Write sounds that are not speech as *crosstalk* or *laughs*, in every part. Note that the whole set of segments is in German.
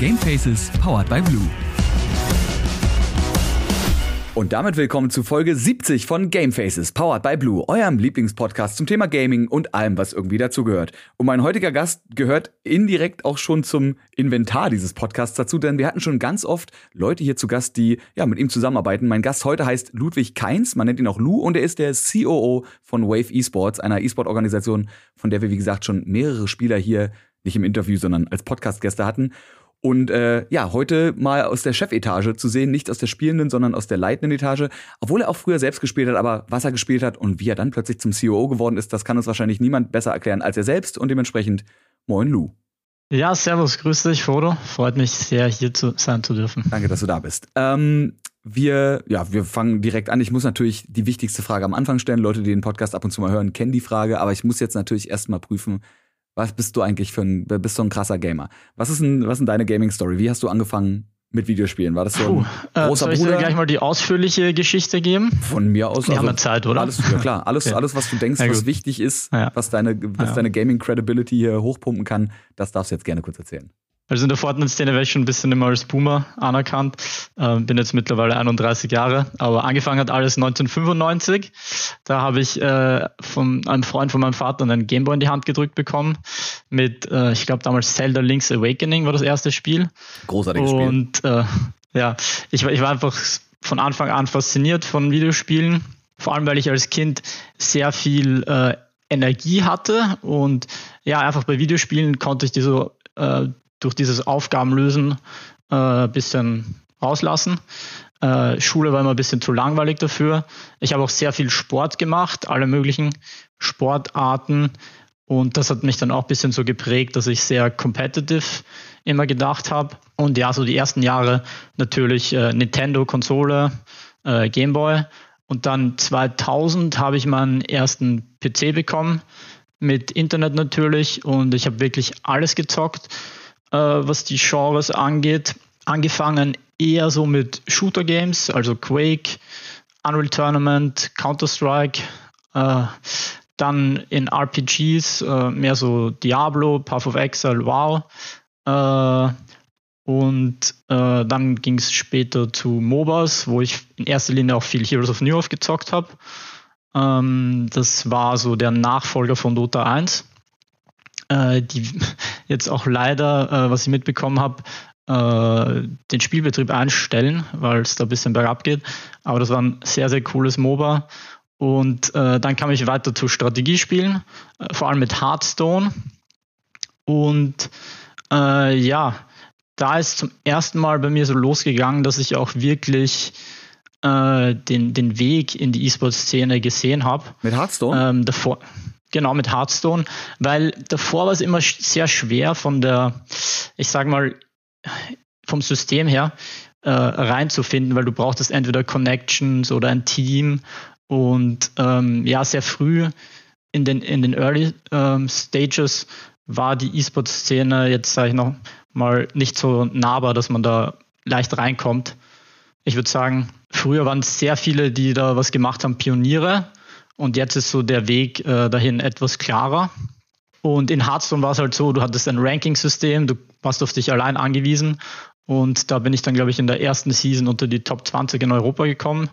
Gamefaces powered by Blue. Und damit willkommen zu Folge 70 von Gamefaces, powered by Blue, eurem Lieblingspodcast zum Thema Gaming und allem, was irgendwie dazugehört. Und mein heutiger Gast gehört indirekt auch schon zum Inventar dieses Podcasts dazu, denn wir hatten schon ganz oft Leute hier zu Gast, die ja mit ihm zusammenarbeiten. Mein Gast heute heißt Ludwig Keins, man nennt ihn auch Lou, und er ist der COO von Wave Esports, einer E-Sport-Organisation, von der wir, wie gesagt, schon mehrere Spieler hier nicht im Interview, sondern als Podcast-Gäste hatten. Und äh, ja, heute mal aus der Chefetage zu sehen, nicht aus der spielenden, sondern aus der leitenden Etage. Obwohl er auch früher selbst gespielt hat, aber was er gespielt hat und wie er dann plötzlich zum CEO geworden ist, das kann uns wahrscheinlich niemand besser erklären als er selbst und dementsprechend moin Lou. Ja, servus, grüß dich, Frodo. Freut mich sehr, hier zu sein zu dürfen. Danke, dass du da bist. Ähm, wir, ja, wir fangen direkt an. Ich muss natürlich die wichtigste Frage am Anfang stellen. Leute, die den Podcast ab und zu mal hören, kennen die Frage, aber ich muss jetzt natürlich erstmal prüfen, was bist du eigentlich für ein, bist du ein krasser Gamer? Was ist denn, was ist denn deine Gaming-Story? Wie hast du angefangen mit Videospielen? War das so ein Puh, äh, großer soll ich Bruder? dir gleich mal die ausführliche Geschichte geben? Von mir aus. Wir also, haben Zeit, oder? Alles, ja klar, alles, okay. alles, was du denkst, was wichtig ist, ja. was deine, was ja. deine Gaming-Credibility hier hochpumpen kann, das darfst du jetzt gerne kurz erzählen. Also in der Fortnite-Szene wäre ich schon ein bisschen immer als Boomer anerkannt. Äh, bin jetzt mittlerweile 31 Jahre, aber angefangen hat alles 1995. Da habe ich äh, von einem Freund von meinem Vater einen Gameboy in die Hand gedrückt bekommen. Mit, äh, ich glaube damals Zelda Link's Awakening war das erste Spiel. Großartiges Spiel. Und äh, ja, ich, ich war einfach von Anfang an fasziniert von Videospielen. Vor allem, weil ich als Kind sehr viel äh, Energie hatte und ja, einfach bei Videospielen konnte ich die so äh, durch dieses Aufgabenlösen äh, bisschen rauslassen. Äh, Schule war immer ein bisschen zu langweilig dafür. Ich habe auch sehr viel Sport gemacht, alle möglichen Sportarten. Und das hat mich dann auch ein bisschen so geprägt, dass ich sehr competitive immer gedacht habe. Und ja, so die ersten Jahre natürlich äh, Nintendo-Konsole, äh, Gameboy. Und dann 2000 habe ich meinen ersten PC bekommen, mit Internet natürlich. Und ich habe wirklich alles gezockt äh, was die Genres angeht. Angefangen eher so mit Shooter-Games, also Quake, Unreal Tournament, Counter-Strike, äh, dann in RPGs äh, mehr so Diablo, Path of Exile, WoW. Äh, und äh, dann ging es später zu MOBAs, wo ich in erster Linie auch viel Heroes of New York gezockt habe. Ähm, das war so der Nachfolger von Dota 1 äh, die *laughs* jetzt auch leider, äh, was ich mitbekommen habe, äh, den Spielbetrieb einstellen, weil es da ein bisschen bergab geht. Aber das war ein sehr, sehr cooles MOBA. Und äh, dann kam ich weiter zu Strategiespielen, äh, vor allem mit Hearthstone. Und ja, da ist zum ersten Mal bei mir so losgegangen, dass ich auch wirklich äh, den, den Weg in die E-Sport-Szene gesehen habe. Mit Hearthstone? Ähm, davor, Genau, mit Hearthstone, weil davor war es immer sehr schwer von der, ich sag mal, vom System her äh, reinzufinden, weil du brauchtest entweder Connections oder ein Team und ähm, ja, sehr früh in den, in den Early ähm, Stages war die E-Sport-Szene jetzt, sage ich noch mal, nicht so nahbar, dass man da leicht reinkommt. Ich würde sagen, früher waren es sehr viele, die da was gemacht haben, Pioniere und jetzt ist so der Weg äh, dahin etwas klarer. Und in Hearthstone war es halt so, du hattest ein Ranking-System, du warst auf dich allein angewiesen. Und da bin ich dann, glaube ich, in der ersten Season unter die Top 20 in Europa gekommen.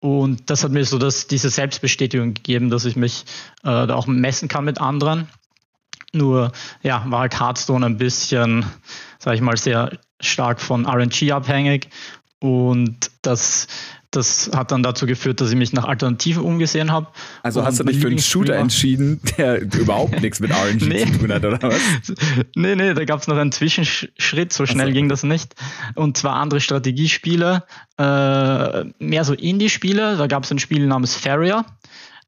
Und das hat mir so das, diese Selbstbestätigung gegeben, dass ich mich äh, da auch messen kann mit anderen. Nur ja, war halt Hearthstone ein bisschen, sage ich mal, sehr stark von RNG abhängig. Und das das hat dann dazu geführt, dass ich mich nach Alternativen umgesehen habe. Also hast du dich für einen Shooter entschieden, der überhaupt nichts mit RNG *laughs* nee. zu tun hat, oder was? *laughs* Nee, nee, da gab es noch einen Zwischenschritt, so schnell so. ging das nicht. Und zwar andere Strategiespiele, äh, mehr so Indie-Spiele. Da gab es ein Spiel namens Farrier.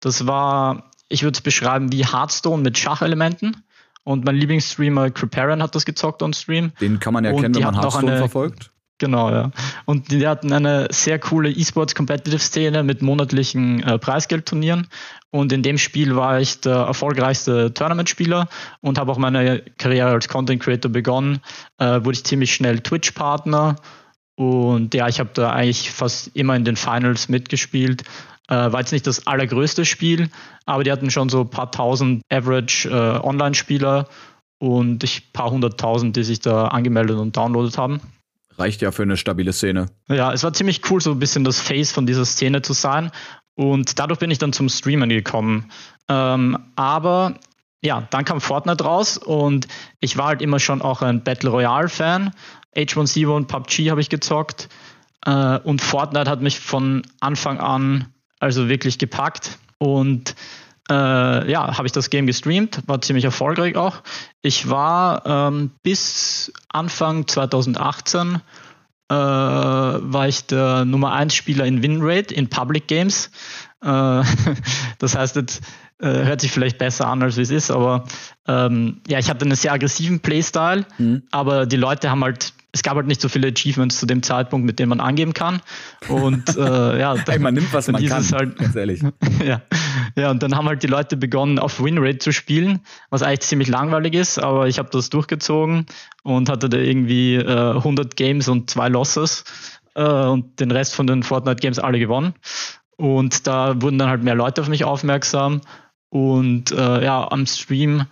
Das war, ich würde es beschreiben wie Hearthstone mit Schachelementen. Und mein Lieblingsstreamer Cripparian hat das gezockt on Stream. Den kann man ja kennen, wenn man Hearthstone verfolgt. Genau, ja. Und die hatten eine sehr coole E-Sports Competitive Szene mit monatlichen äh, Preisgeldturnieren. Und in dem Spiel war ich der erfolgreichste Tournament-Spieler und habe auch meine Karriere als Content Creator begonnen. Äh, wurde ich ziemlich schnell Twitch-Partner. Und ja, ich habe da eigentlich fast immer in den Finals mitgespielt. Äh, war jetzt nicht das allergrößte Spiel, aber die hatten schon so ein paar tausend Average äh, und ich paar hunderttausend, die sich da angemeldet und downloadet haben. Reicht ja für eine stabile Szene. Ja, es war ziemlich cool, so ein bisschen das Face von dieser Szene zu sein. Und dadurch bin ich dann zum Streamen gekommen. Ähm, aber ja, dann kam Fortnite raus und ich war halt immer schon auch ein Battle Royale-Fan. H1Z1 und PUBG habe ich gezockt. Äh, und Fortnite hat mich von Anfang an also wirklich gepackt. Und äh, ja, habe ich das Game gestreamt, war ziemlich erfolgreich auch. Ich war ähm, bis Anfang 2018 äh, war ich der Nummer 1 Spieler in Winrate in Public Games. Äh, *laughs* das heißt, jetzt äh, hört sich vielleicht besser an, als es ist, aber ähm, ja, ich hatte einen sehr aggressiven Playstyle, mhm. aber die Leute haben halt es gab halt nicht so viele Achievements zu dem Zeitpunkt, mit denen man angeben kann. Und äh, ja, dann, *laughs* hey, man nimmt, was man kann, halt, ganz ehrlich. *laughs* ja. Ja, und dann haben halt die Leute begonnen, auf Winrate zu spielen, was eigentlich ziemlich langweilig ist, aber ich habe das durchgezogen und hatte da irgendwie äh, 100 Games und zwei Losses äh, und den Rest von den Fortnite-Games alle gewonnen. Und da wurden dann halt mehr Leute auf mich aufmerksam. Und äh, ja, am Stream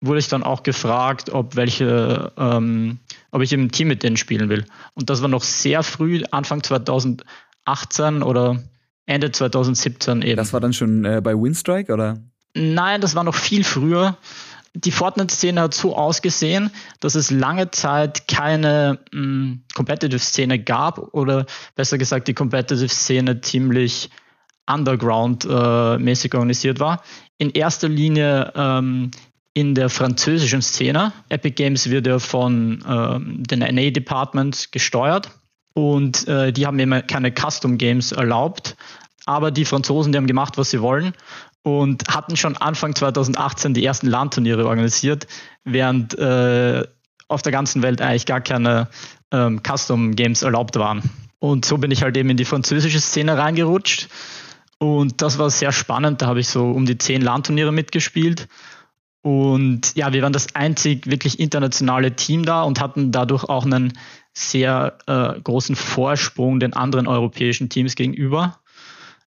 wurde ich dann auch gefragt, ob welche, ähm, ob ich im Team mit denen spielen will. Und das war noch sehr früh, Anfang 2018 oder Ende 2017 eben. Das war dann schon äh, bei Winstrike oder? Nein, das war noch viel früher. Die Fortnite-Szene hat so ausgesehen, dass es lange Zeit keine mm, Competitive-Szene gab oder besser gesagt die Competitive-Szene ziemlich underground-mäßig äh, organisiert war. In erster Linie ähm, in der französischen Szene. Epic Games wird ja von ähm, den NA Department gesteuert und äh, die haben immer keine Custom Games erlaubt. Aber die Franzosen, die haben gemacht, was sie wollen und hatten schon Anfang 2018 die ersten LAN-Turniere organisiert, während äh, auf der ganzen Welt eigentlich gar keine ähm, Custom Games erlaubt waren. Und so bin ich halt eben in die französische Szene reingerutscht. Und das war sehr spannend. Da habe ich so um die zehn LAN-Turniere mitgespielt und ja, wir waren das einzig wirklich internationale Team da und hatten dadurch auch einen sehr äh, großen Vorsprung den anderen europäischen Teams gegenüber,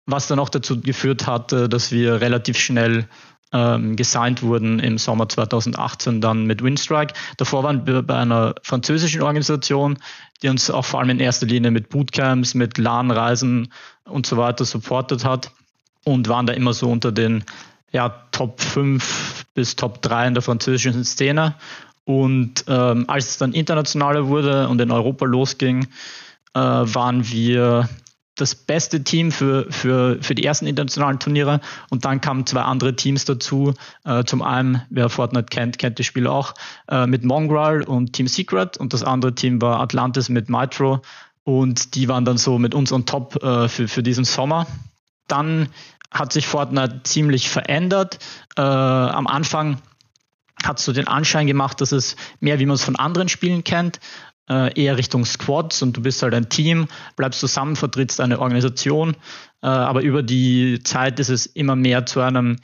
was dann auch dazu geführt hat, dass wir relativ schnell ähm, gesigned wurden im Sommer 2018 dann mit Winstrike. Davor waren wir bei einer französischen Organisation, die uns auch vor allem in erster Linie mit Bootcamps, mit LAN-Reisen und so weiter supportet hat und waren da immer so unter den ja, Top 5 bis Top 3 in der französischen Szene. Und ähm, als es dann internationaler wurde und in Europa losging, äh, waren wir das beste Team für, für, für die ersten internationalen Turniere und dann kamen zwei andere Teams dazu. Äh, zum einen, wer Fortnite kennt, kennt die Spiele auch, äh, mit Mongrel und Team Secret und das andere Team war Atlantis mit Mitro und die waren dann so mit uns on top äh, für, für diesen Sommer. Dann hat sich Fortnite ziemlich verändert. Äh, am Anfang hat so den Anschein gemacht, dass es mehr, wie man es von anderen Spielen kennt, äh, eher Richtung Squads und du bist halt ein Team, bleibst zusammen, vertrittst eine Organisation. Äh, aber über die Zeit ist es immer mehr zu einem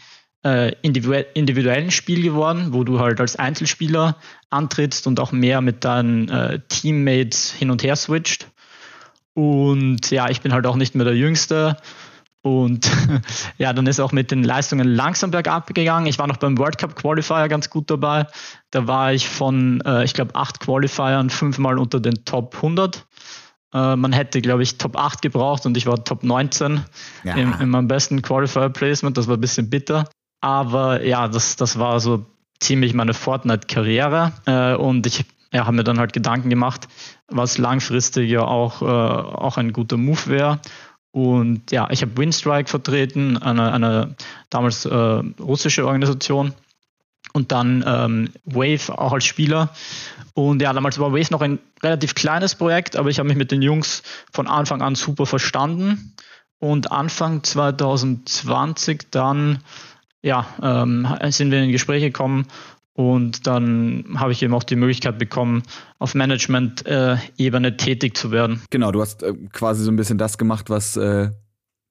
äh, individuellen Spiel geworden, wo du halt als Einzelspieler antrittst und auch mehr mit deinen äh, Teammates hin und her switcht. Und ja, ich bin halt auch nicht mehr der Jüngste und *laughs* ja, dann ist auch mit den Leistungen langsam bergab gegangen. Ich war noch beim World Cup Qualifier ganz gut dabei. Da war ich von, äh, ich glaube, acht Qualifiern fünfmal unter den Top 100. Äh, man hätte, glaube ich, Top 8 gebraucht und ich war Top 19 ja. in, in meinem besten Qualifier Placement. Das war ein bisschen bitter. Aber ja, das, das war so ziemlich meine Fortnite-Karriere. Äh, und ich ja, habe mir dann halt Gedanken gemacht, was langfristig ja auch, äh, auch ein guter Move wäre. Und ja, ich habe Winstrike vertreten, eine, eine damals äh, russische Organisation. Und dann ähm, Wave auch als Spieler. Und ja, damals war Wave noch ein relativ kleines Projekt, aber ich habe mich mit den Jungs von Anfang an super verstanden. Und Anfang 2020 dann ja, ähm, sind wir in Gespräche gekommen und dann habe ich eben auch die Möglichkeit bekommen, auf Management-Ebene tätig zu werden. Genau, du hast äh, quasi so ein bisschen das gemacht, was äh,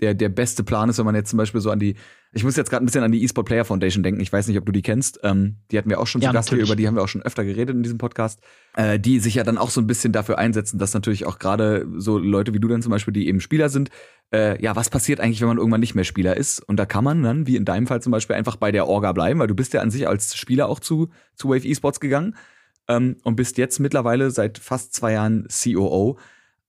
der, der beste Plan ist, wenn man jetzt zum Beispiel so an die, ich muss jetzt gerade ein bisschen an die eSport Player Foundation denken. Ich weiß nicht, ob du die kennst. Ähm, die hatten wir auch schon ja, zu Gast hier, über die haben wir auch schon öfter geredet in diesem Podcast. Äh, die sich ja dann auch so ein bisschen dafür einsetzen, dass natürlich auch gerade so Leute wie du dann zum Beispiel, die eben Spieler sind, äh, ja, was passiert eigentlich, wenn man irgendwann nicht mehr Spieler ist? Und da kann man dann, wie in deinem Fall zum Beispiel, einfach bei der Orga bleiben, weil du bist ja an sich als Spieler auch zu, zu Wave Esports gegangen ähm, und bist jetzt mittlerweile seit fast zwei Jahren COO.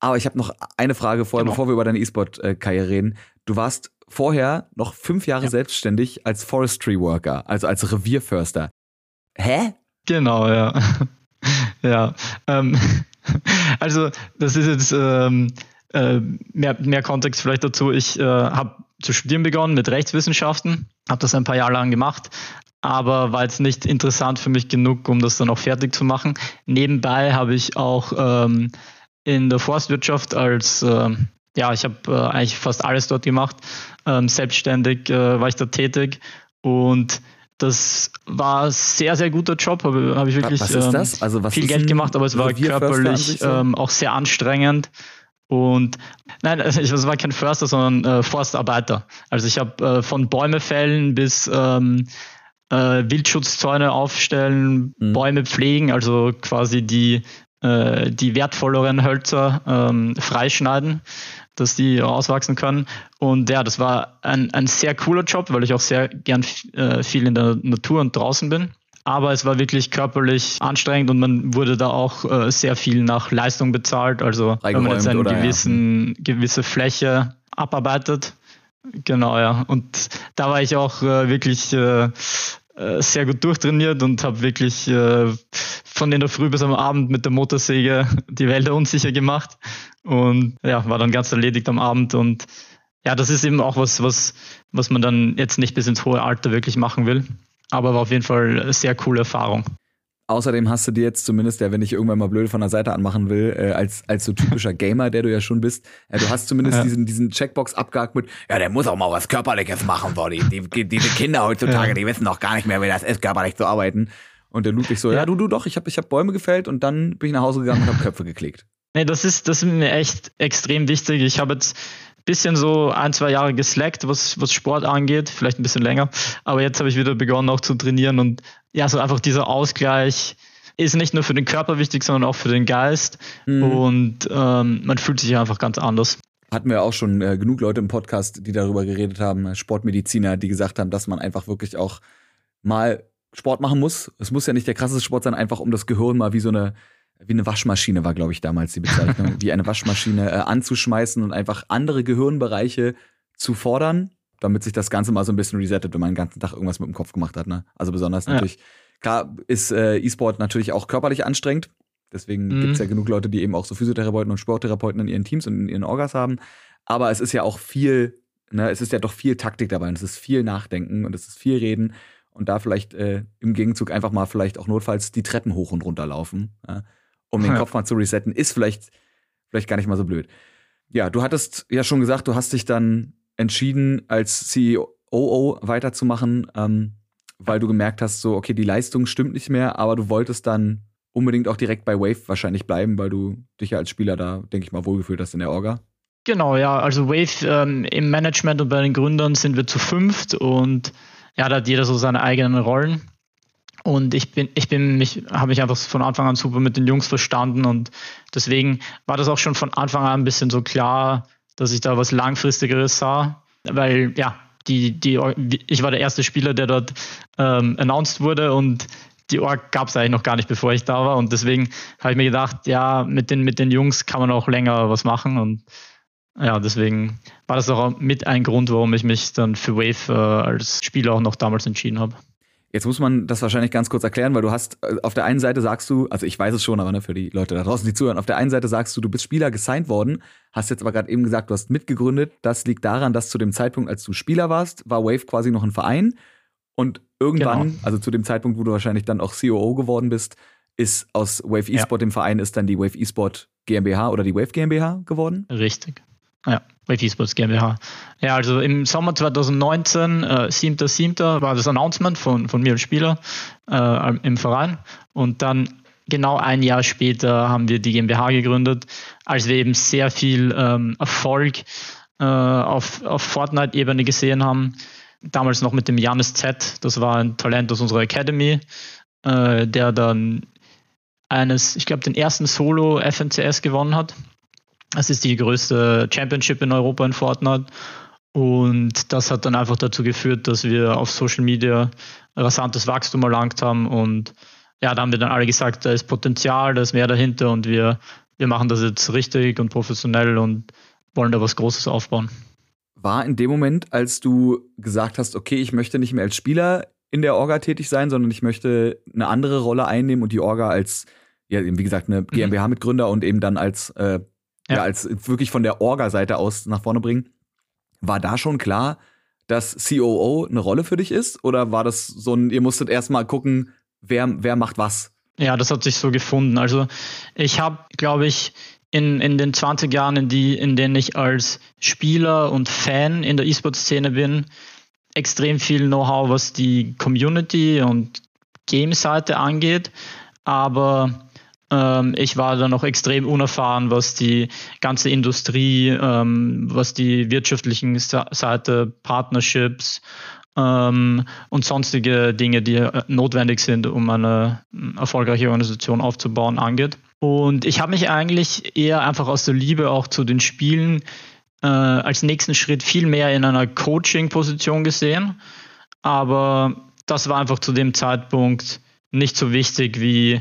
Aber ich habe noch eine Frage vorher, genau. bevor wir über deine E-Sport-Karriere reden. Du warst vorher noch fünf Jahre ja. selbstständig als Forestry Worker, also als Revierförster. Hä? Genau, ja. *laughs* ja. Ähm, *laughs* also, das ist jetzt ähm, äh, mehr, mehr Kontext vielleicht dazu. Ich äh, habe zu studieren begonnen mit Rechtswissenschaften, habe das ein paar Jahre lang gemacht, aber war jetzt nicht interessant für mich genug, um das dann auch fertig zu machen. Nebenbei habe ich auch ähm, in der Forstwirtschaft als, äh, ja, ich habe äh, eigentlich fast alles dort gemacht. Ähm, selbstständig äh, war ich da tätig und das war ein sehr, sehr guter Job, habe hab ich wirklich ähm, also viel Geld gemacht, aber es war körperlich so? ähm, auch sehr anstrengend. Und nein, *laughs* also es war kein Förster, sondern äh, Forstarbeiter. Also ich habe äh, von Bäume fällen bis ähm, äh, Wildschutzzäune aufstellen, mhm. Bäume pflegen, also quasi die äh, die wertvolleren Hölzer ähm, freischneiden, dass die auswachsen können. Und ja, das war ein, ein sehr cooler Job, weil ich auch sehr gern äh, viel in der Natur und draußen bin. Aber es war wirklich körperlich anstrengend und man wurde da auch äh, sehr viel nach Leistung bezahlt. Also wenn man jetzt eine gewissen, ja. gewisse Fläche abarbeitet. Genau, ja. Und da war ich auch äh, wirklich äh, äh sehr gut durchtrainiert und habe wirklich äh, von in der Früh bis am Abend mit der Motorsäge die Wälder unsicher gemacht und ja, war dann ganz erledigt am Abend und ja, das ist eben auch was, was, was man dann jetzt nicht bis ins hohe Alter wirklich machen will. Aber war auf jeden Fall eine sehr coole Erfahrung. Außerdem hast du dir jetzt zumindest, ja, wenn ich irgendwann mal blöd von der Seite anmachen will, äh, als, als so typischer Gamer, der du ja schon bist, äh, du hast zumindest ja. diesen, diesen Checkbox abgehakt mit, ja, der muss auch mal was Körperliches machen, boah, die, die, diese Kinder heutzutage, ja. die wissen doch gar nicht mehr, wie das ist, körperlich zu arbeiten. Und der Ludwig so, ja, du, du doch, ich habe ich hab Bäume gefällt und dann bin ich nach Hause gegangen und habe Köpfe geklickt. Nee, das ist, das ist mir echt extrem wichtig. Ich habe jetzt bisschen so ein, zwei Jahre geslackt, was, was Sport angeht, vielleicht ein bisschen länger. Aber jetzt habe ich wieder begonnen auch zu trainieren und ja, so einfach dieser Ausgleich ist nicht nur für den Körper wichtig, sondern auch für den Geist. Mhm. Und ähm, man fühlt sich einfach ganz anders. Hatten wir auch schon äh, genug Leute im Podcast, die darüber geredet haben, Sportmediziner, die gesagt haben, dass man einfach wirklich auch mal Sport machen muss. Es muss ja nicht der krasseste Sport sein, einfach um das Gehirn mal wie so eine, wie eine Waschmaschine war, glaube ich, damals die Bezeichnung, *laughs* wie eine Waschmaschine äh, anzuschmeißen und einfach andere Gehirnbereiche zu fordern, damit sich das Ganze mal so ein bisschen resettet, wenn man den ganzen Tag irgendwas mit dem Kopf gemacht hat. Ne? Also besonders ja. natürlich, klar ist äh, E-Sport natürlich auch körperlich anstrengend. Deswegen mhm. gibt es ja genug Leute, die eben auch so Physiotherapeuten und Sporttherapeuten in ihren Teams und in ihren Orgas haben. Aber es ist ja auch viel, ne, es ist ja doch viel Taktik dabei und es ist viel Nachdenken und es ist viel Reden und da vielleicht äh, im Gegenzug einfach mal vielleicht auch notfalls die Treppen hoch und runter laufen, ja, um den ja. Kopf mal zu resetten, ist vielleicht, vielleicht gar nicht mal so blöd. Ja, du hattest ja schon gesagt, du hast dich dann entschieden, als CEO weiterzumachen, ähm, weil du gemerkt hast, so, okay, die Leistung stimmt nicht mehr, aber du wolltest dann unbedingt auch direkt bei Wave wahrscheinlich bleiben, weil du dich ja als Spieler da, denke ich mal, wohlgefühlt hast in der Orga. Genau, ja. Also Wave ähm, im Management und bei den Gründern sind wir zu fünft und ja, da hat jeder so seine eigenen Rollen. Und ich bin, ich bin mich, habe mich einfach von Anfang an super mit den Jungs verstanden und deswegen war das auch schon von Anfang an ein bisschen so klar, dass ich da was Langfristigeres sah, weil ja, die, die, ich war der erste Spieler, der dort ähm, announced wurde und die Org gab es eigentlich noch gar nicht, bevor ich da war. Und deswegen habe ich mir gedacht, ja, mit den, mit den Jungs kann man auch länger was machen. Und ja, deswegen war das auch mit ein Grund, warum ich mich dann für Wave äh, als Spieler auch noch damals entschieden habe. Jetzt muss man das wahrscheinlich ganz kurz erklären, weil du hast, äh, auf der einen Seite sagst du, also ich weiß es schon, aber ne, für die Leute da draußen, die zuhören, auf der einen Seite sagst du, du bist Spieler gesigned worden, hast jetzt aber gerade eben gesagt, du hast mitgegründet. Das liegt daran, dass zu dem Zeitpunkt, als du Spieler warst, war Wave quasi noch ein Verein und irgendwann, genau. also zu dem Zeitpunkt, wo du wahrscheinlich dann auch COO geworden bist, ist aus Wave eSport, ja. dem Verein, ist dann die Wave eSport GmbH oder die Wave GmbH geworden? Richtig. Ja, bei Esports GmbH. Ja, also im Sommer 2019, äh, 7.7. war das Announcement von, von mir als Spieler äh, im Verein. Und dann genau ein Jahr später haben wir die GmbH gegründet, als wir eben sehr viel ähm, Erfolg äh, auf, auf Fortnite-Ebene gesehen haben. Damals noch mit dem Janis Z, das war ein Talent aus unserer Academy, äh, der dann eines, ich glaube, den ersten Solo FNCS gewonnen hat. Das ist die größte Championship in Europa in Fortnite. Und das hat dann einfach dazu geführt, dass wir auf Social Media rasantes Wachstum erlangt haben. Und ja, da haben wir dann alle gesagt, da ist Potenzial, da ist mehr dahinter und wir, wir machen das jetzt richtig und professionell und wollen da was Großes aufbauen. War in dem Moment, als du gesagt hast, okay, ich möchte nicht mehr als Spieler in der Orga tätig sein, sondern ich möchte eine andere Rolle einnehmen und die Orga als, ja, wie gesagt, eine GmbH-Mitgründer und eben dann als, äh, ja. ja. als wirklich von der Orga-Seite aus nach vorne bringen. War da schon klar, dass COO eine Rolle für dich ist? Oder war das so ein, ihr musstet erstmal gucken, wer, wer macht was? Ja, das hat sich so gefunden. Also ich habe, glaube ich, in, in den 20 Jahren, in, die, in denen ich als Spieler und Fan in der E-Sport-Szene bin, extrem viel Know-how, was die Community und Game-Seite angeht. Aber ich war da noch extrem unerfahren, was die ganze Industrie, ähm, was die wirtschaftlichen Seite, Partnerships ähm, und sonstige Dinge, die äh, notwendig sind, um eine erfolgreiche Organisation aufzubauen, angeht. Und ich habe mich eigentlich eher einfach aus der Liebe auch zu den Spielen äh, als nächsten Schritt viel mehr in einer Coaching-Position gesehen. Aber das war einfach zu dem Zeitpunkt nicht so wichtig wie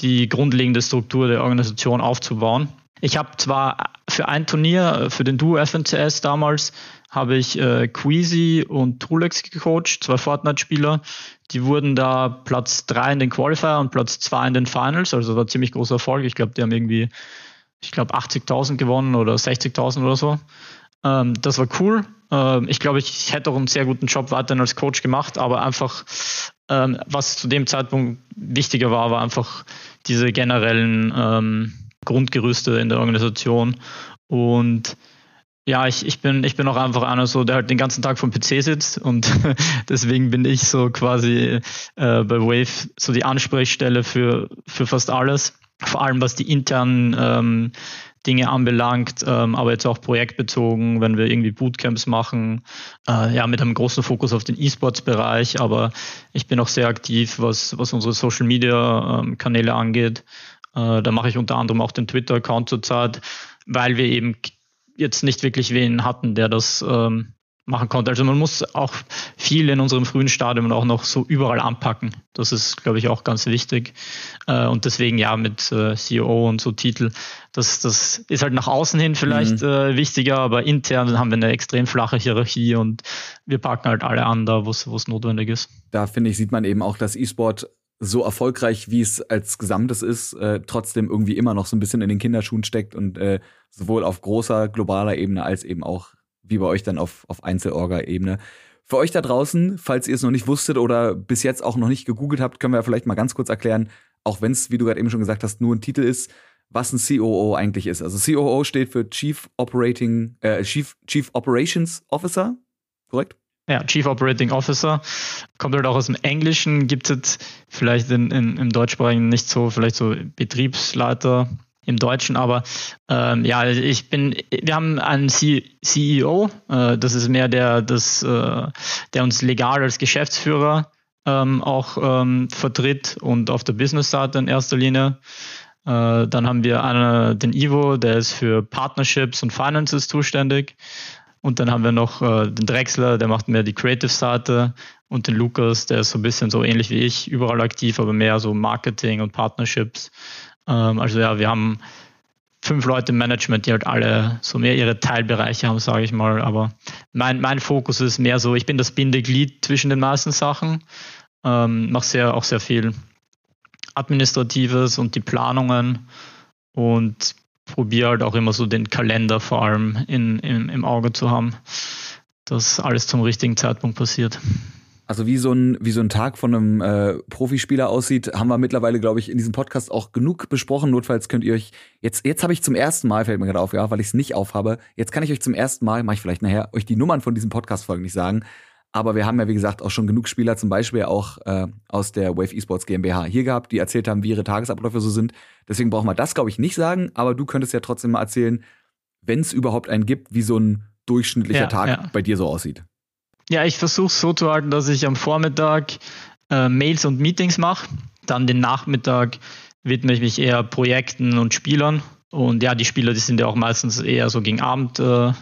die grundlegende Struktur der Organisation aufzubauen. Ich habe zwar für ein Turnier, für den Duo FNCS damals, habe ich äh, Queasy und Trulex gecoacht, zwei Fortnite-Spieler. Die wurden da Platz drei in den Qualifier und Platz zwei in den Finals, also war ziemlich großer Erfolg. Ich glaube, die haben irgendwie, ich glaube, 80.000 gewonnen oder 60.000 oder so. Ähm, das war cool. Ähm, ich glaube, ich hätte auch einen sehr guten Job weiterhin als Coach gemacht, aber einfach, ähm, was zu dem Zeitpunkt wichtiger war, war einfach diese generellen ähm, Grundgerüste in der Organisation. Und ja, ich, ich, bin, ich bin auch einfach einer so, der halt den ganzen Tag vom PC sitzt und *laughs* deswegen bin ich so quasi äh, bei Wave so die Ansprechstelle für, für fast alles. Vor allem was die internen ähm, Dinge anbelangt, ähm, aber jetzt auch projektbezogen, wenn wir irgendwie Bootcamps machen, äh, ja, mit einem großen Fokus auf den E-Sports-Bereich, aber ich bin auch sehr aktiv, was, was unsere Social-Media-Kanäle ähm, angeht. Äh, da mache ich unter anderem auch den Twitter-Account zurzeit, weil wir eben jetzt nicht wirklich wen hatten, der das ähm, machen konnte. Also man muss auch viel in unserem frühen Stadium auch noch so überall anpacken. Das ist, glaube ich, auch ganz wichtig. Äh, und deswegen ja mit äh, CEO und so Titel, das, das ist halt nach außen hin vielleicht mhm. äh, wichtiger, aber intern haben wir eine extrem flache Hierarchie und wir packen halt alle an da, wo es notwendig ist. Da finde ich, sieht man eben auch, dass E-Sport so erfolgreich, wie es als Gesamtes ist, äh, trotzdem irgendwie immer noch so ein bisschen in den Kinderschuhen steckt und äh, sowohl auf großer globaler Ebene als eben auch wie bei euch dann auf, auf Einzelorga-Ebene. Für euch da draußen, falls ihr es noch nicht wusstet oder bis jetzt auch noch nicht gegoogelt habt, können wir vielleicht mal ganz kurz erklären, auch wenn es, wie du gerade eben schon gesagt hast, nur ein Titel ist, was ein COO eigentlich ist. Also COO steht für Chief Operating, äh, Chief, Chief Operations Officer, korrekt? Ja, Chief Operating Officer. Kommt halt auch aus dem Englischen, gibt es vielleicht in, in, im Deutschsprachigen nicht so, vielleicht so Betriebsleiter, im Deutschen, aber ähm, ja, ich bin, wir haben einen C CEO, äh, das ist mehr der, das, äh, der uns legal als Geschäftsführer ähm, auch ähm, vertritt und auf der Business-Seite in erster Linie. Äh, dann haben wir einen, den Ivo, der ist für Partnerships und Finances zuständig. Und dann haben wir noch äh, den Drexler, der macht mehr die Creative-Seite und den Lukas, der ist so ein bisschen so ähnlich wie ich, überall aktiv, aber mehr so Marketing und Partnerships. Ähm, also ja, wir haben fünf Leute im Management, die halt alle so mehr ihre Teilbereiche haben, sage ich mal. Aber mein, mein Fokus ist mehr so, ich bin das Bindeglied zwischen den meisten Sachen, ähm, mache sehr, auch sehr viel Administratives und die Planungen und probiere halt auch immer so den Kalender vor allem in, in, im Auge zu haben, dass alles zum richtigen Zeitpunkt passiert. Also wie so ein, wie so ein Tag von einem äh, Profispieler aussieht, haben wir mittlerweile, glaube ich, in diesem Podcast auch genug besprochen. Notfalls könnt ihr euch, jetzt, jetzt habe ich zum ersten Mal, fällt mir gerade auf, ja, weil ich es nicht aufhabe, jetzt kann ich euch zum ersten Mal, mache ich vielleicht nachher, euch die Nummern von diesem Podcast-Folgen nicht sagen. Aber wir haben ja, wie gesagt, auch schon genug Spieler, zum Beispiel auch äh, aus der Wave Esports GmbH hier gehabt, die erzählt haben, wie ihre Tagesabläufe so sind. Deswegen brauchen wir das, glaube ich, nicht sagen. Aber du könntest ja trotzdem mal erzählen, wenn es überhaupt einen gibt, wie so ein durchschnittlicher ja, Tag ja. bei dir so aussieht. Ja, ich versuche so zu halten, dass ich am Vormittag äh, Mails und Meetings mache. Dann den Nachmittag widme ich mich eher Projekten und Spielern. Und ja, die Spieler, die sind ja auch meistens eher so gegen Abend äh,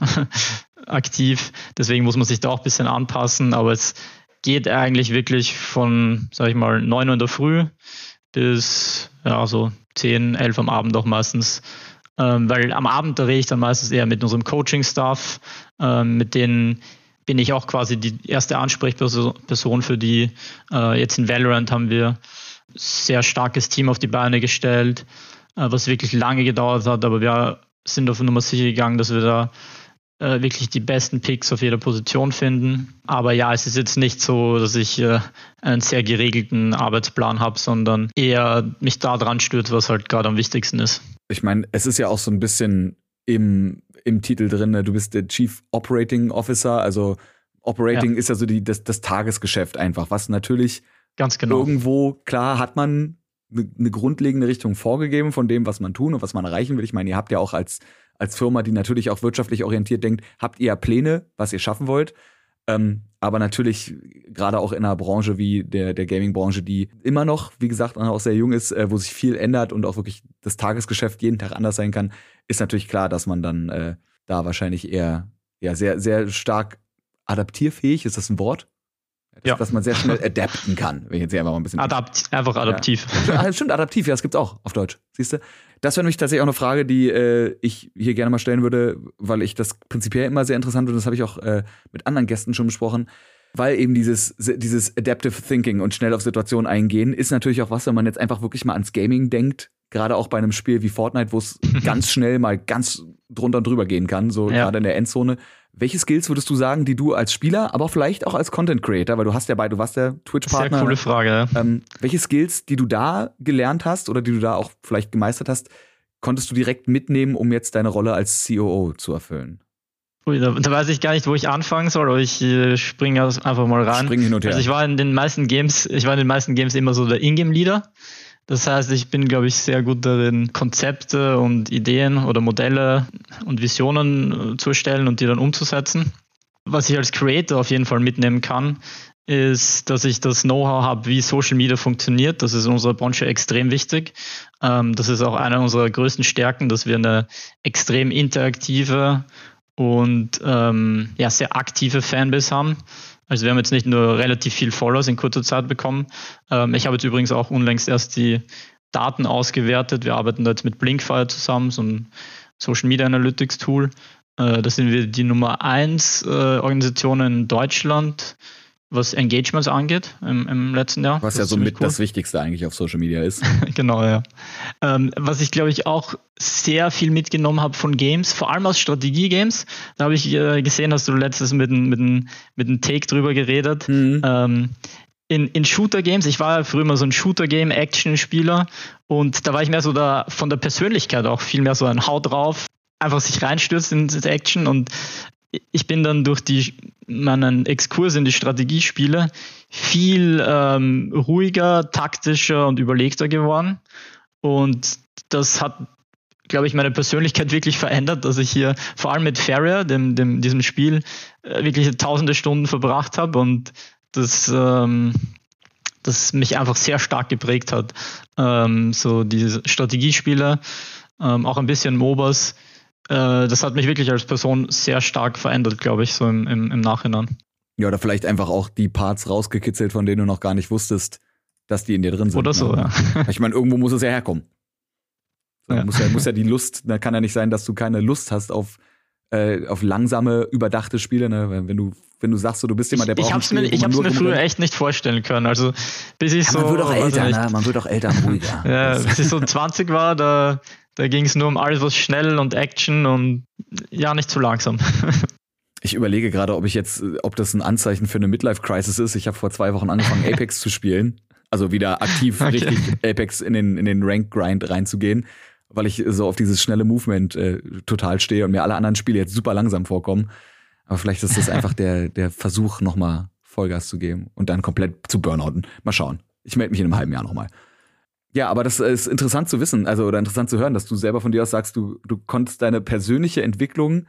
*laughs* aktiv. Deswegen muss man sich da auch ein bisschen anpassen. Aber es geht eigentlich wirklich von, sag ich mal, 9 Uhr in der Früh bis ja, so 10, 11 am Abend auch meistens. Ähm, weil am Abend da rede ich dann meistens eher mit unserem Coaching-Staff, ähm, mit denen bin ich auch quasi die erste Ansprechperson für die. Äh, jetzt in Valorant haben wir sehr starkes Team auf die Beine gestellt, äh, was wirklich lange gedauert hat, aber wir sind auf Nummer sicher gegangen, dass wir da äh, wirklich die besten Picks auf jeder Position finden. Aber ja, es ist jetzt nicht so, dass ich äh, einen sehr geregelten Arbeitsplan habe, sondern eher mich da dran stört, was halt gerade am wichtigsten ist. Ich meine, es ist ja auch so ein bisschen im, im Titel drin, ne? du bist der Chief Operating Officer, also Operating ja. ist ja so die, das, das Tagesgeschäft einfach, was natürlich Ganz genau. irgendwo, klar, hat man eine, eine grundlegende Richtung vorgegeben von dem, was man tun und was man erreichen will. Ich meine, ihr habt ja auch als als Firma, die natürlich auch wirtschaftlich orientiert denkt, habt ihr Pläne, was ihr schaffen wollt. Ähm, aber natürlich, gerade auch in einer Branche wie der, der Gaming-Branche, die immer noch, wie gesagt, auch sehr jung ist, äh, wo sich viel ändert und auch wirklich das Tagesgeschäft jeden Tag anders sein kann, ist natürlich klar, dass man dann äh, da wahrscheinlich eher ja, sehr, sehr stark adaptierfähig, ist das ein Wort? Ja. dass man sehr schnell adapten kann, wenn ich jetzt hier einfach mal ein bisschen. Adapt, *laughs* einfach adaptiv. Ja. Stimmt, adaptiv, ja, das gibt's auch auf Deutsch. Siehst du? Das wäre nämlich tatsächlich auch eine Frage, die äh, ich hier gerne mal stellen würde, weil ich das prinzipiell immer sehr interessant und das habe ich auch äh, mit anderen Gästen schon besprochen. Weil eben dieses, dieses Adaptive Thinking und schnell auf Situationen eingehen, ist natürlich auch was, wenn man jetzt einfach wirklich mal ans Gaming denkt, gerade auch bei einem Spiel wie Fortnite, wo es *laughs* ganz schnell mal ganz drunter und drüber gehen kann, so ja. gerade in der Endzone, welche Skills würdest du sagen, die du als Spieler, aber vielleicht auch als Content Creator, weil du hast ja bei, du warst der Twitch-Partner. Sehr coole Frage. Ähm, welche Skills, die du da gelernt hast oder die du da auch vielleicht gemeistert hast, konntest du direkt mitnehmen, um jetzt deine Rolle als COO zu erfüllen? Ui, da, da, weiß ich gar nicht, wo ich anfangen soll, aber ich äh, springe einfach mal rein. Spring hin und her. Also ich war in den meisten Games, ich war in den meisten Games immer so der Ingame-Leader. Das heißt, ich bin, glaube ich, sehr gut darin, Konzepte und Ideen oder Modelle und Visionen äh, zu erstellen und die dann umzusetzen. Was ich als Creator auf jeden Fall mitnehmen kann, ist, dass ich das Know-how habe, wie Social Media funktioniert. Das ist in unserer Branche extrem wichtig. Ähm, das ist auch eine unserer größten Stärken, dass wir eine extrem interaktive und ähm, ja, sehr aktive Fanbase haben. Also wir haben jetzt nicht nur relativ viel Followers in kurzer Zeit bekommen. Ähm, ich habe jetzt übrigens auch unlängst erst die Daten ausgewertet. Wir arbeiten da jetzt mit Blinkfire zusammen, so ein Social Media Analytics Tool. Äh, da sind wir die Nummer eins äh, Organisation in Deutschland was Engagements angeht im, im letzten Jahr. Was ja somit cool. das Wichtigste eigentlich auf Social Media ist. *laughs* genau, ja. Ähm, was ich, glaube ich, auch sehr viel mitgenommen habe von Games, vor allem aus Strategie-Games. Da habe ich äh, gesehen, hast du letztes mit einem mit mit Take drüber geredet. Mhm. Ähm, in, in Shooter-Games, ich war ja früher immer so ein Shooter-Game-Action-Spieler und da war ich mehr so da von der Persönlichkeit auch viel mehr so ein Haut drauf, einfach sich reinstürzt in das Action und ich bin dann durch die, meinen Exkurs in die Strategiespiele viel ähm, ruhiger, taktischer und überlegter geworden. Und das hat, glaube ich, meine Persönlichkeit *laughs* wirklich verändert, dass ich hier vor allem mit Farrier, dem, dem, diesem Spiel, äh, wirklich tausende Stunden verbracht habe und das, ähm, das mich einfach sehr stark geprägt hat. Ähm, so diese Strategiespiele, ähm, auch ein bisschen MOBAs äh, das hat mich wirklich als Person sehr stark verändert, glaube ich, so im, im, im Nachhinein. Ja, oder vielleicht einfach auch die Parts rausgekitzelt, von denen du noch gar nicht wusstest, dass die in dir drin sind. Oder so, ne? ja. *laughs* Ich meine, irgendwo muss es ja herkommen. So, ja. Muss, ja, muss ja die *laughs* Lust, da kann ja nicht sein, dass du keine Lust hast auf, äh, auf langsame, überdachte Spiele, ne? Wenn du, wenn du sagst, so, du bist jemand, der braucht Ich hab's mir, ich hab's mir früher echt nicht vorstellen können. Also bis ich ja, so. Man wird auch älter, ne? Man wird auch älter ruhiger. *laughs* ja, bis ich so 20 war, da da ging es nur um alles, was schnell und Action und ja, nicht zu langsam. *laughs* Ich überlege gerade, ob ich jetzt, ob das ein Anzeichen für eine Midlife-Crisis ist. Ich habe vor zwei Wochen angefangen, *laughs* Apex zu spielen. Also wieder aktiv okay. richtig Apex in den, in den Rank-Grind reinzugehen, weil ich so auf dieses schnelle Movement äh, total stehe und mir alle anderen Spiele jetzt super langsam vorkommen. Aber vielleicht ist das *laughs* einfach der, der Versuch, nochmal Vollgas zu geben und dann komplett zu burnouten. Mal schauen. Ich melde mich in einem halben Jahr nochmal. Ja, aber das ist interessant zu wissen, also oder interessant zu hören, dass du selber von dir aus sagst, du, du konntest deine persönliche Entwicklung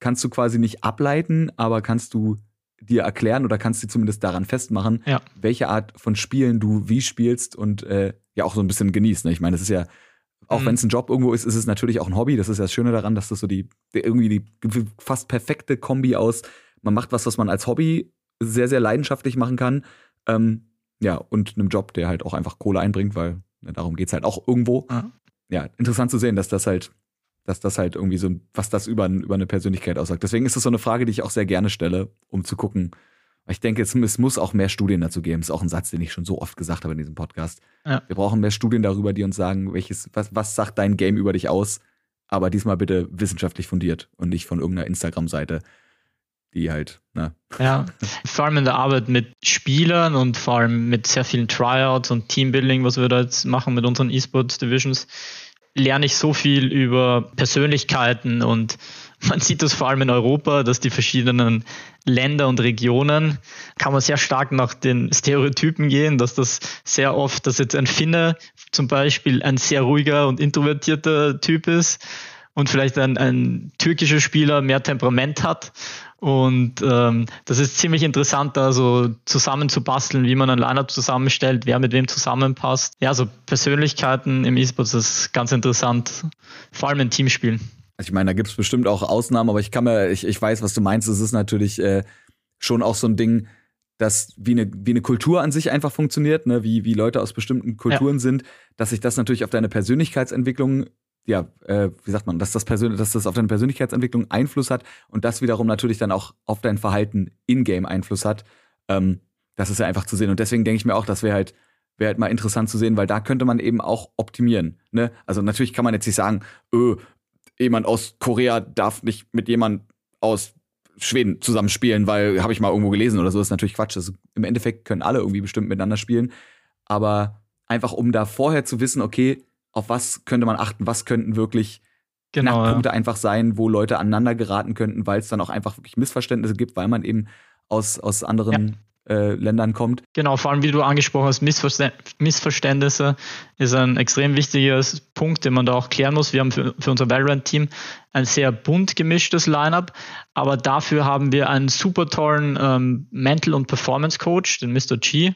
kannst du quasi nicht ableiten, aber kannst du dir erklären oder kannst du zumindest daran festmachen, ja. welche Art von Spielen du wie spielst und äh, ja auch so ein bisschen genießt. Ne? Ich meine, das ist ja, auch mhm. wenn es ein Job irgendwo ist, ist es natürlich auch ein Hobby. Das ist ja das Schöne daran, dass das so die, die irgendwie die fast perfekte Kombi aus, man macht was, was man als Hobby sehr, sehr leidenschaftlich machen kann. Ähm, ja, und einem Job, der halt auch einfach Kohle einbringt, weil darum geht's halt auch irgendwo. Mhm. Ja, interessant zu sehen, dass das halt, dass das halt irgendwie so, was das über, über eine Persönlichkeit aussagt. Deswegen ist das so eine Frage, die ich auch sehr gerne stelle, um zu gucken. Ich denke, es, es muss auch mehr Studien dazu geben. Das ist auch ein Satz, den ich schon so oft gesagt habe in diesem Podcast. Ja. Wir brauchen mehr Studien darüber, die uns sagen, welches, was, was sagt dein Game über dich aus? Aber diesmal bitte wissenschaftlich fundiert und nicht von irgendeiner Instagram-Seite die halt, ne? Ja, vor allem in der Arbeit mit Spielern und vor allem mit sehr vielen Tryouts und Teambuilding, was wir da jetzt machen mit unseren E-Sports Divisions, lerne ich so viel über Persönlichkeiten und *laughs* man sieht das vor allem in Europa, dass die verschiedenen Länder und Regionen kann man sehr stark nach den Stereotypen gehen, dass das sehr oft, dass jetzt ein Finne zum Beispiel ein sehr ruhiger und introvertierter Typ ist und vielleicht ein, ein türkischer Spieler mehr Temperament hat und ähm, das ist ziemlich interessant, da so zusammenzubasteln, wie man ein Lineup zusammenstellt, wer mit wem zusammenpasst. Ja, so Persönlichkeiten im E-Sports ist ganz interessant, vor allem in Teamspielen. Also ich meine, da gibt es bestimmt auch Ausnahmen, aber ich kann mir, ich, ich weiß, was du meinst. Es ist natürlich äh, schon auch so ein Ding, dass wie eine, wie eine Kultur an sich einfach funktioniert, ne? wie, wie Leute aus bestimmten Kulturen ja. sind, dass sich das natürlich auf deine Persönlichkeitsentwicklung ja, äh, wie sagt man, dass das, Persön dass das auf deine Persönlichkeitsentwicklung Einfluss hat und das wiederum natürlich dann auch auf dein Verhalten in-game Einfluss hat. Ähm, das ist ja einfach zu sehen. Und deswegen denke ich mir auch, das wäre halt, wäre halt mal interessant zu sehen, weil da könnte man eben auch optimieren. Ne? Also natürlich kann man jetzt nicht sagen, öh, jemand aus Korea darf nicht mit jemand aus Schweden zusammenspielen, weil habe ich mal irgendwo gelesen oder so, das ist natürlich Quatsch. Also, Im Endeffekt können alle irgendwie bestimmt miteinander spielen. Aber einfach um da vorher zu wissen, okay, auf was könnte man achten, was könnten wirklich genau, Knackpunkte ja. einfach sein, wo Leute aneinander geraten könnten, weil es dann auch einfach wirklich Missverständnisse gibt, weil man eben aus, aus anderen ja. äh, Ländern kommt. Genau, vor allem wie du angesprochen hast, Missverstä Missverständnisse ist ein extrem wichtiger Punkt, den man da auch klären muss. Wir haben für, für unser Valorant-Team ein sehr bunt gemischtes Lineup, aber dafür haben wir einen super tollen ähm, Mental- und Performance-Coach, den Mr. G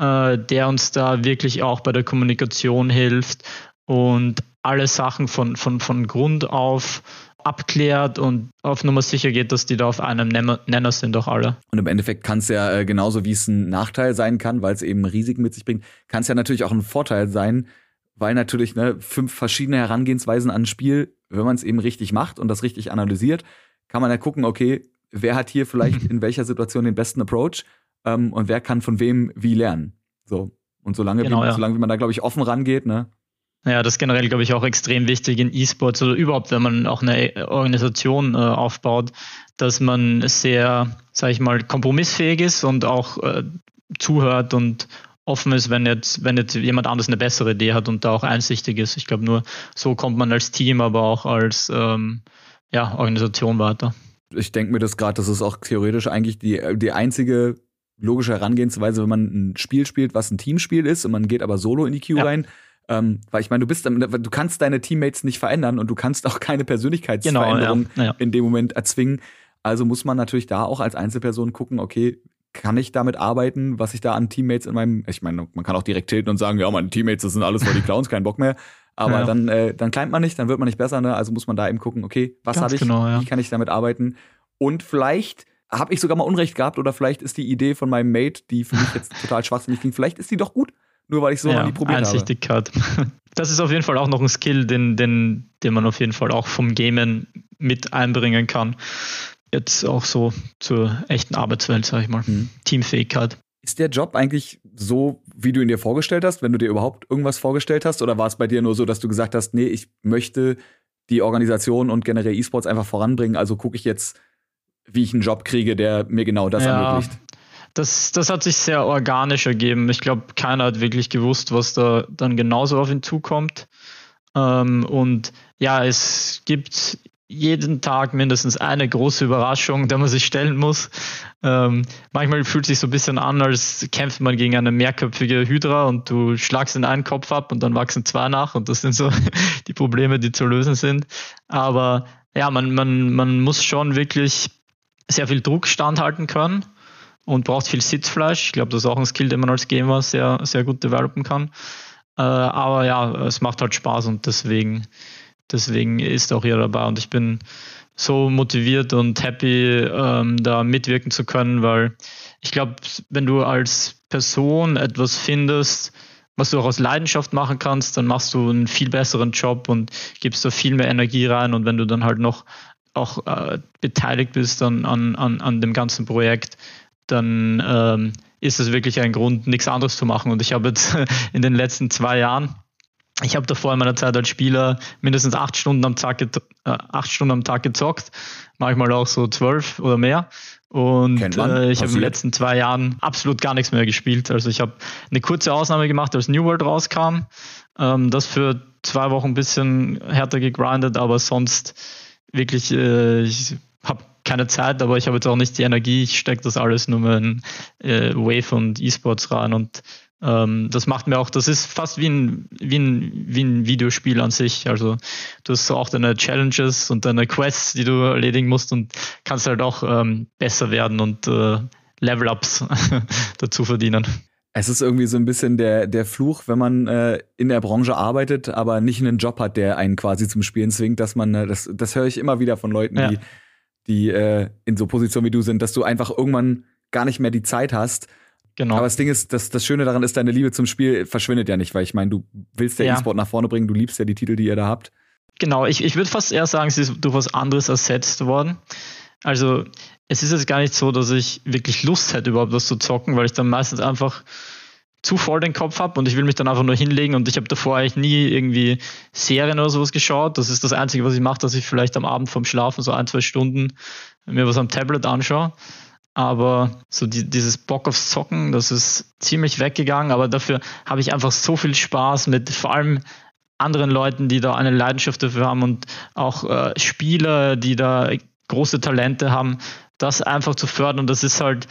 äh, der uns da wirklich auch bei der Kommunikation hilft und alle Sachen von, von, von Grund auf abklärt und auf Nummer sicher geht, dass die da auf einem Nenner sind, auch alle. Und im Endeffekt kann es ja äh, genauso wie es ein Nachteil sein kann, weil es eben Risiken mit sich bringt, kann es ja natürlich auch ein Vorteil sein, weil natürlich ne, fünf verschiedene Herangehensweisen an ein Spiel, wenn man es eben richtig macht und das richtig analysiert, kann man ja gucken, okay, wer hat hier vielleicht *laughs* in welcher Situation den besten Approach ähm, und wer kann von wem wie lernen. So. Und solange, genau, wie, ja. solange wie man da, glaube ich, offen rangeht, ne? Ja, das ist generell, glaube ich, auch extrem wichtig in E-Sports oder überhaupt, wenn man auch eine Organisation äh, aufbaut, dass man sehr, sage ich mal, kompromissfähig ist und auch äh, zuhört und offen ist, wenn jetzt, wenn jetzt jemand anders eine bessere Idee hat und da auch einsichtig ist. Ich glaube, nur so kommt man als Team, aber auch als ähm, ja, Organisation weiter. Ich denke mir das gerade, das ist auch theoretisch eigentlich die, die einzige logische Herangehensweise, wenn man ein Spiel spielt, was ein Teamspiel ist und man geht aber solo in die Queue ja. rein. Ähm, weil ich meine, du bist, du kannst deine Teammates nicht verändern und du kannst auch keine Persönlichkeitsveränderung genau, ja. In dem Moment erzwingen. Also muss man natürlich da auch als Einzelperson gucken, okay, kann ich damit arbeiten, was ich da an Teammates in meinem, ich meine, man kann auch direkt tilten und sagen, ja, meine Teammates, das sind alles voll die Clowns, kein Bock mehr. Aber ja. dann, äh, dann kleimt man nicht, dann wird man nicht besser, ne? Also muss man da eben gucken, okay, was habe ich, genau, ja. wie kann ich damit arbeiten? Und vielleicht habe ich sogar mal Unrecht gehabt oder vielleicht ist die Idee von meinem Mate, die für mich jetzt *laughs* total schwachsinnig klingt, vielleicht ist die doch gut, nur weil ich so ja, noch nie probiert Einsichtigkeit. habe. *laughs* Das ist auf jeden Fall auch noch ein Skill, den, den, den man auf jeden Fall auch vom Gamen mit einbringen kann. Jetzt auch so zur echten Arbeitswelt, sag ich mal. Mhm. Teamfähigkeit. Ist der Job eigentlich so, wie du ihn dir vorgestellt hast, wenn du dir überhaupt irgendwas vorgestellt hast? Oder war es bei dir nur so, dass du gesagt hast, nee, ich möchte die Organisation und generell E-Sports einfach voranbringen, also gucke ich jetzt wie ich einen Job kriege, der mir genau das ja, ermöglicht. Das, das hat sich sehr organisch ergeben. Ich glaube, keiner hat wirklich gewusst, was da dann genauso auf ihn zukommt. Ähm, und ja, es gibt jeden Tag mindestens eine große Überraschung, der man sich stellen muss. Ähm, manchmal fühlt es sich so ein bisschen an, als kämpft man gegen eine mehrköpfige Hydra und du schlagst den einen Kopf ab und dann wachsen zwei nach und das sind so *laughs* die Probleme, die zu lösen sind. Aber ja, man, man, man muss schon wirklich sehr viel Druck standhalten können und braucht viel Sitzfleisch. Ich glaube, das ist auch ein Skill, den man als Gamer sehr, sehr gut developen kann. Äh, aber ja, es macht halt Spaß und deswegen, deswegen ist auch hier dabei. Und ich bin so motiviert und happy, ähm, da mitwirken zu können, weil ich glaube, wenn du als Person etwas findest, was du auch aus Leidenschaft machen kannst, dann machst du einen viel besseren Job und gibst da viel mehr Energie rein. Und wenn du dann halt noch auch äh, beteiligt bist an, an, an, an dem ganzen Projekt, dann ähm, ist es wirklich ein Grund, nichts anderes zu machen. Und ich habe jetzt *laughs* in den letzten zwei Jahren, ich habe davor in meiner Zeit als Spieler mindestens acht Stunden am Tag, äh, acht Stunden am Tag gezockt, manchmal auch so zwölf oder mehr. Und äh, ich habe in den letzten zwei Jahren absolut gar nichts mehr gespielt. Also ich habe eine kurze Ausnahme gemacht, als New World rauskam. Ähm, das für zwei Wochen ein bisschen härter gegrindet, aber sonst wirklich, äh, ich habe keine Zeit, aber ich habe jetzt auch nicht die Energie. Ich stecke das alles nur mehr in äh, Wave und E-Sports rein und ähm, das macht mir auch, das ist fast wie ein, wie, ein, wie ein Videospiel an sich. Also du hast so auch deine Challenges und deine Quests, die du erledigen musst und kannst halt auch ähm, besser werden und äh, Level-Ups *laughs* dazu verdienen. Es ist irgendwie so ein bisschen der, der Fluch, wenn man äh, in der Branche arbeitet, aber nicht einen Job hat, der einen quasi zum Spielen zwingt, dass man, äh, das, das höre ich immer wieder von Leuten, ja. die, die äh, in so Positionen wie du sind, dass du einfach irgendwann gar nicht mehr die Zeit hast. Genau. Aber das Ding ist, das, das Schöne daran ist, deine Liebe zum Spiel verschwindet ja nicht, weil ich meine, du willst der ja. E-Sport nach vorne bringen, du liebst ja die Titel, die ihr da habt. Genau, ich, ich würde fast eher sagen, es ist durch was anderes ersetzt worden. Also es ist jetzt gar nicht so, dass ich wirklich Lust hätte, überhaupt was zu zocken, weil ich dann meistens einfach zu voll den Kopf habe und ich will mich dann einfach nur hinlegen und ich habe davor eigentlich nie irgendwie Serien oder sowas geschaut. Das ist das Einzige, was ich mache, dass ich vielleicht am Abend vorm Schlafen so ein, zwei Stunden mir was am Tablet anschaue. Aber so die, dieses Bock aufs Zocken, das ist ziemlich weggegangen, aber dafür habe ich einfach so viel Spaß mit vor allem anderen Leuten, die da eine Leidenschaft dafür haben und auch äh, Spieler, die da große Talente haben, das einfach zu fördern. Und das ist halt,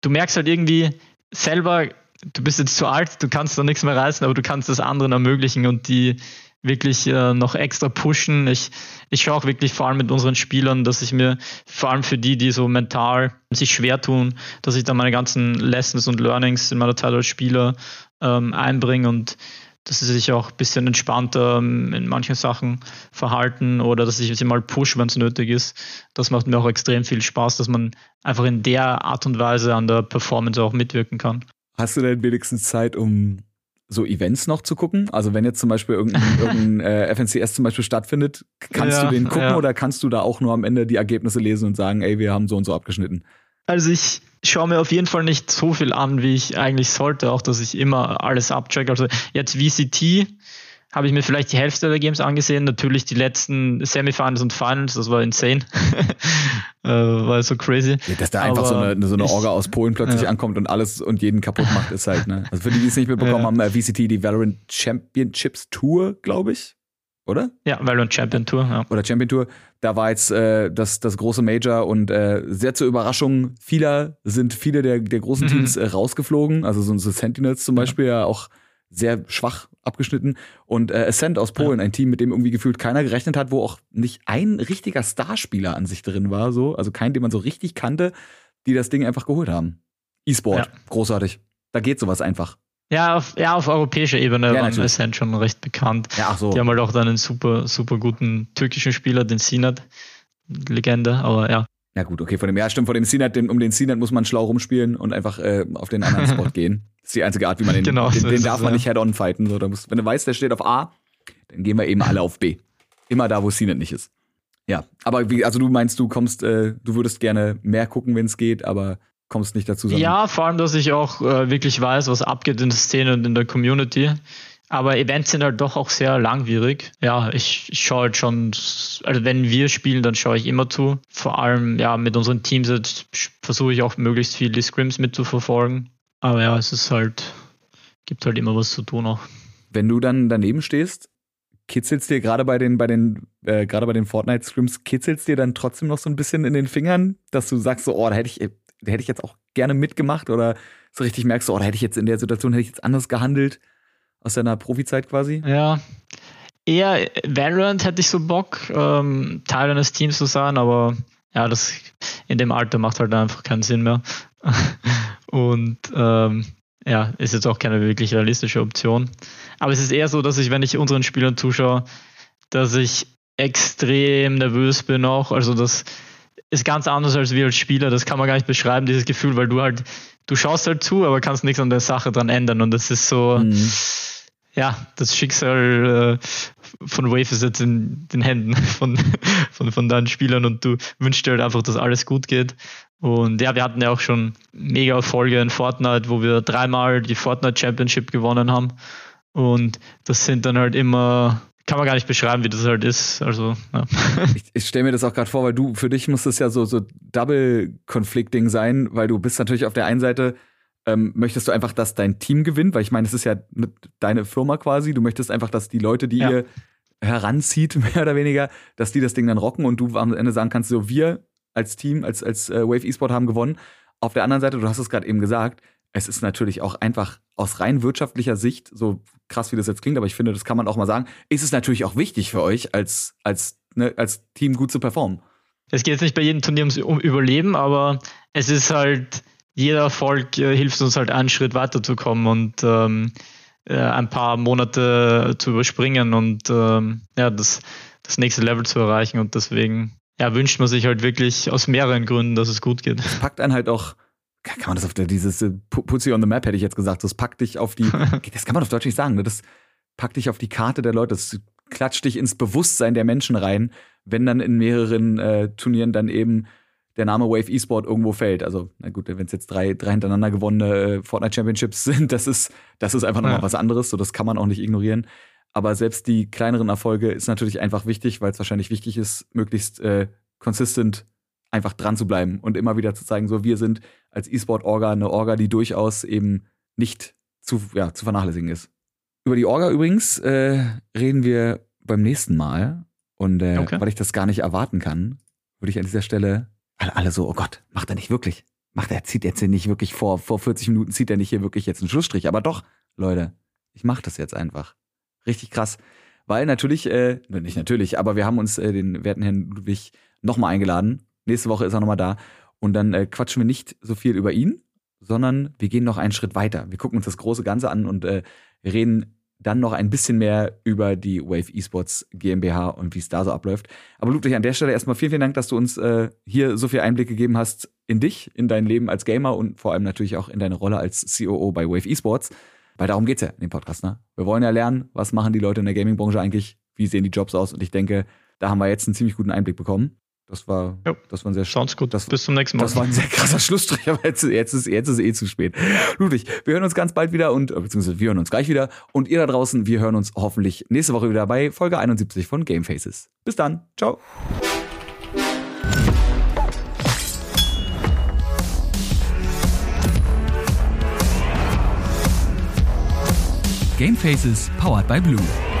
du merkst halt irgendwie selber, du bist jetzt zu alt, du kannst da nichts mehr reißen, aber du kannst das anderen ermöglichen und die wirklich äh, noch extra pushen. Ich, ich schaue auch wirklich vor allem mit unseren Spielern, dass ich mir vor allem für die, die so mental sich schwer tun, dass ich da meine ganzen Lessons und Learnings in meiner Zeit als Spieler ähm, einbringe und dass sie sich auch ein bisschen entspannter ähm, in manchen Sachen verhalten oder dass ich sie mal push, wenn es nötig ist. Das macht mir auch extrem viel Spaß, dass man einfach in der Art und Weise an der Performance auch mitwirken kann. Hast du denn wenigstens Zeit, um so Events noch zu gucken? Also wenn jetzt zum Beispiel irgendein, *laughs* irgendein äh, FNCS zum Beispiel stattfindet, kannst ja, du den gucken ja. oder kannst du da auch nur am Ende die Ergebnisse lesen und sagen, ey, wir haben so und so abgeschnitten? Also ich schaue mir auf jeden Fall nicht so viel an, wie ich eigentlich sollte, auch dass ich immer alles abcheck. Also jetzt VCT habe ich mir vielleicht die Hälfte der Games angesehen. Natürlich die letzten Semifinals und Finals, das war insane. *laughs* äh, war so crazy. Ja, dass da Aber einfach so eine, so eine Orga aus Polen plötzlich ja. ankommt und alles und jeden kaputt macht, ist halt, ne? Also für die, die es nicht mitbekommen ja. haben, äh, VCT, die Valorant Championships Tour, glaube ich oder? Ja, Valorant Champion Tour, ja. Oder Champion Tour. Da war jetzt äh, das, das große Major und äh, sehr zur Überraschung vieler sind viele der, der großen mhm. Teams äh, rausgeflogen. Also so, so Sentinels zum Beispiel ja. ja auch sehr schwach abgeschnitten. Und äh, Ascent aus Polen, ja. ein Team, mit dem irgendwie gefühlt keiner gerechnet hat, wo auch nicht ein richtiger Starspieler an sich drin war, so, also kein, den man so richtig kannte, die das Ding einfach geholt haben. E-Sport, großartig. Da geht sowas einfach. Ja, auf, ja, auf europäischer Ebene ja, waren Ascent schon recht bekannt. Ja, so. Die haben halt auch dann einen super, super guten türkischen Spieler, den Sinat. Legende, aber ja. Ja gut, okay, von dem, ja stimmt, von dem Sinat, um den Sinat muss man schlau rumspielen und einfach äh, auf den anderen Spot *laughs* gehen. Das ist die einzige Art, wie man den, genau, den, den darf man ja. nicht head-on fighten. So, da muss, wenn du weißt, der steht auf A, dann gehen wir eben alle auf B. Immer da, wo Sinat nicht ist. Ja, aber wie, also du meinst, du kommst, äh, du würdest gerne mehr gucken, wenn es geht, aber kommst nicht dazu. Ja, vor allem, dass ich auch äh, wirklich weiß, was abgeht in der Szene und in der Community. Aber Events sind halt doch auch sehr langwierig. Ja, ich, ich schaue halt schon, also wenn wir spielen, dann schaue ich immer zu. Vor allem, ja, mit unseren Teams versuche ich auch möglichst viel die Scrims mitzuverfolgen. Aber ja, es ist halt, gibt halt immer was zu tun auch. Wenn du dann daneben stehst, kitzelst dir gerade bei den, bei den, äh, gerade bei den Fortnite-Scrims, kitzelst dir dann trotzdem noch so ein bisschen in den Fingern, dass du sagst so, oh, da hätte ich, hätte ich jetzt auch gerne mitgemacht oder so richtig merkst du, oh, da hätte ich jetzt in der Situation hätte ich jetzt anders gehandelt aus deiner Profizeit quasi? Ja. eher Valorant hätte ich so Bock, ähm, Teil eines Teams zu sein, aber ja, das in dem Alter macht halt einfach keinen Sinn mehr. *laughs* Und ähm, ja, ist jetzt auch keine wirklich realistische Option. Aber es ist eher so, dass ich, wenn ich unseren Spielern zuschaue, dass ich extrem nervös bin auch. Also das ist ganz anders als wir als Spieler. Das kann man gar nicht beschreiben, dieses Gefühl, weil du halt, du schaust halt zu, aber kannst nichts an der Sache dran ändern. Und das ist so, mhm. ja, das Schicksal äh, von Wave ist jetzt in den Händen *laughs* von, von, von deinen Spielern und du wünschst dir halt einfach, dass alles gut geht. Und ja, wir hatten ja auch schon mega Erfolge in Fortnite, wo wir dreimal die Fortnite Championship gewonnen haben. Und das sind dann halt immer, kann man gar nicht beschreiben, wie das halt ist. Also, ja. Ich, ich stelle mir das auch gerade vor, weil du, für dich muss das ja so, so Double-Conflicting sein, weil du bist natürlich auf der einen Seite, ähm, möchtest du einfach, dass dein Team gewinnt, weil ich meine, es ist ja deine Firma quasi. Du möchtest einfach, dass die Leute, die ja. ihr heranzieht, *laughs* mehr oder weniger, dass die das Ding dann rocken und du am Ende sagen kannst, so wir als Team, als, als äh, Wave eSport haben gewonnen. Auf der anderen Seite, du hast es gerade eben gesagt, es ist natürlich auch einfach aus rein wirtschaftlicher Sicht, so krass wie das jetzt klingt, aber ich finde, das kann man auch mal sagen, ist es natürlich auch wichtig für euch als, als, ne, als Team gut zu performen. Es geht jetzt nicht bei jedem Turnier ums Überleben, aber es ist halt, jeder Erfolg äh, hilft uns halt einen Schritt weiterzukommen und ähm, äh, ein paar Monate zu überspringen und ähm, ja, das, das nächste Level zu erreichen. Und deswegen ja, wünscht man sich halt wirklich aus mehreren Gründen, dass es gut geht. Das packt einen halt auch, kann man das auf der, dieses äh, Putzi on the Map hätte ich jetzt gesagt, das packt dich auf die, *laughs* das kann man auf Deutsch nicht sagen, ne? das packt dich auf die Karte der Leute, das klatscht dich ins Bewusstsein der Menschen rein, wenn dann in mehreren äh, Turnieren dann eben der Name Wave eSport irgendwo fällt. Also, na gut, wenn es jetzt drei, drei hintereinander gewonnene äh, Fortnite Championships *laughs* sind, das ist, das ist einfach nochmal ja. was anderes, so das kann man auch nicht ignorieren. Aber selbst die kleineren Erfolge ist natürlich einfach wichtig, weil es wahrscheinlich wichtig ist, möglichst äh, consistent einfach dran zu bleiben und immer wieder zu zeigen, so wir sind als E-Sport-Orga eine Orga, die durchaus eben nicht zu, ja, zu vernachlässigen ist. Über die Orga übrigens äh, reden wir beim nächsten Mal. Und äh, okay. weil ich das gar nicht erwarten kann, würde ich an dieser Stelle alle, alle so, oh Gott, macht er nicht wirklich. Macht er, zieht jetzt hier nicht wirklich vor, vor 40 Minuten zieht er nicht hier wirklich jetzt einen Schlussstrich. Aber doch, Leute, ich mache das jetzt einfach. Richtig krass. Weil natürlich, äh, nicht natürlich, aber wir haben uns äh, den werten Herrn Ludwig nochmal eingeladen. Nächste Woche ist er nochmal da. Und dann äh, quatschen wir nicht so viel über ihn, sondern wir gehen noch einen Schritt weiter. Wir gucken uns das große Ganze an und äh, reden dann noch ein bisschen mehr über die Wave Esports GmbH und wie es da so abläuft. Aber Ludwig, an der Stelle erstmal vielen, vielen Dank, dass du uns äh, hier so viel Einblick gegeben hast in dich, in dein Leben als Gamer und vor allem natürlich auch in deine Rolle als COO bei Wave Esports. Weil darum geht's ja in dem Podcast, ne? Wir wollen ja lernen, was machen die Leute in der Gaming-Branche eigentlich, wie sehen die Jobs aus und ich denke, da haben wir jetzt einen ziemlich guten Einblick bekommen. Das war, jo, das war ein sehr Sounds gut. Das, Bis zum nächsten Mal. Das war ein sehr krasser Schlussstrich, *laughs* aber jetzt, jetzt, ist, jetzt ist eh zu spät. Ludwig, wir hören uns ganz bald wieder und, beziehungsweise wir hören uns gleich wieder. Und ihr da draußen, wir hören uns hoffentlich nächste Woche wieder bei Folge 71 von Game Faces. Bis dann. Ciao. Game Faces powered by Blue.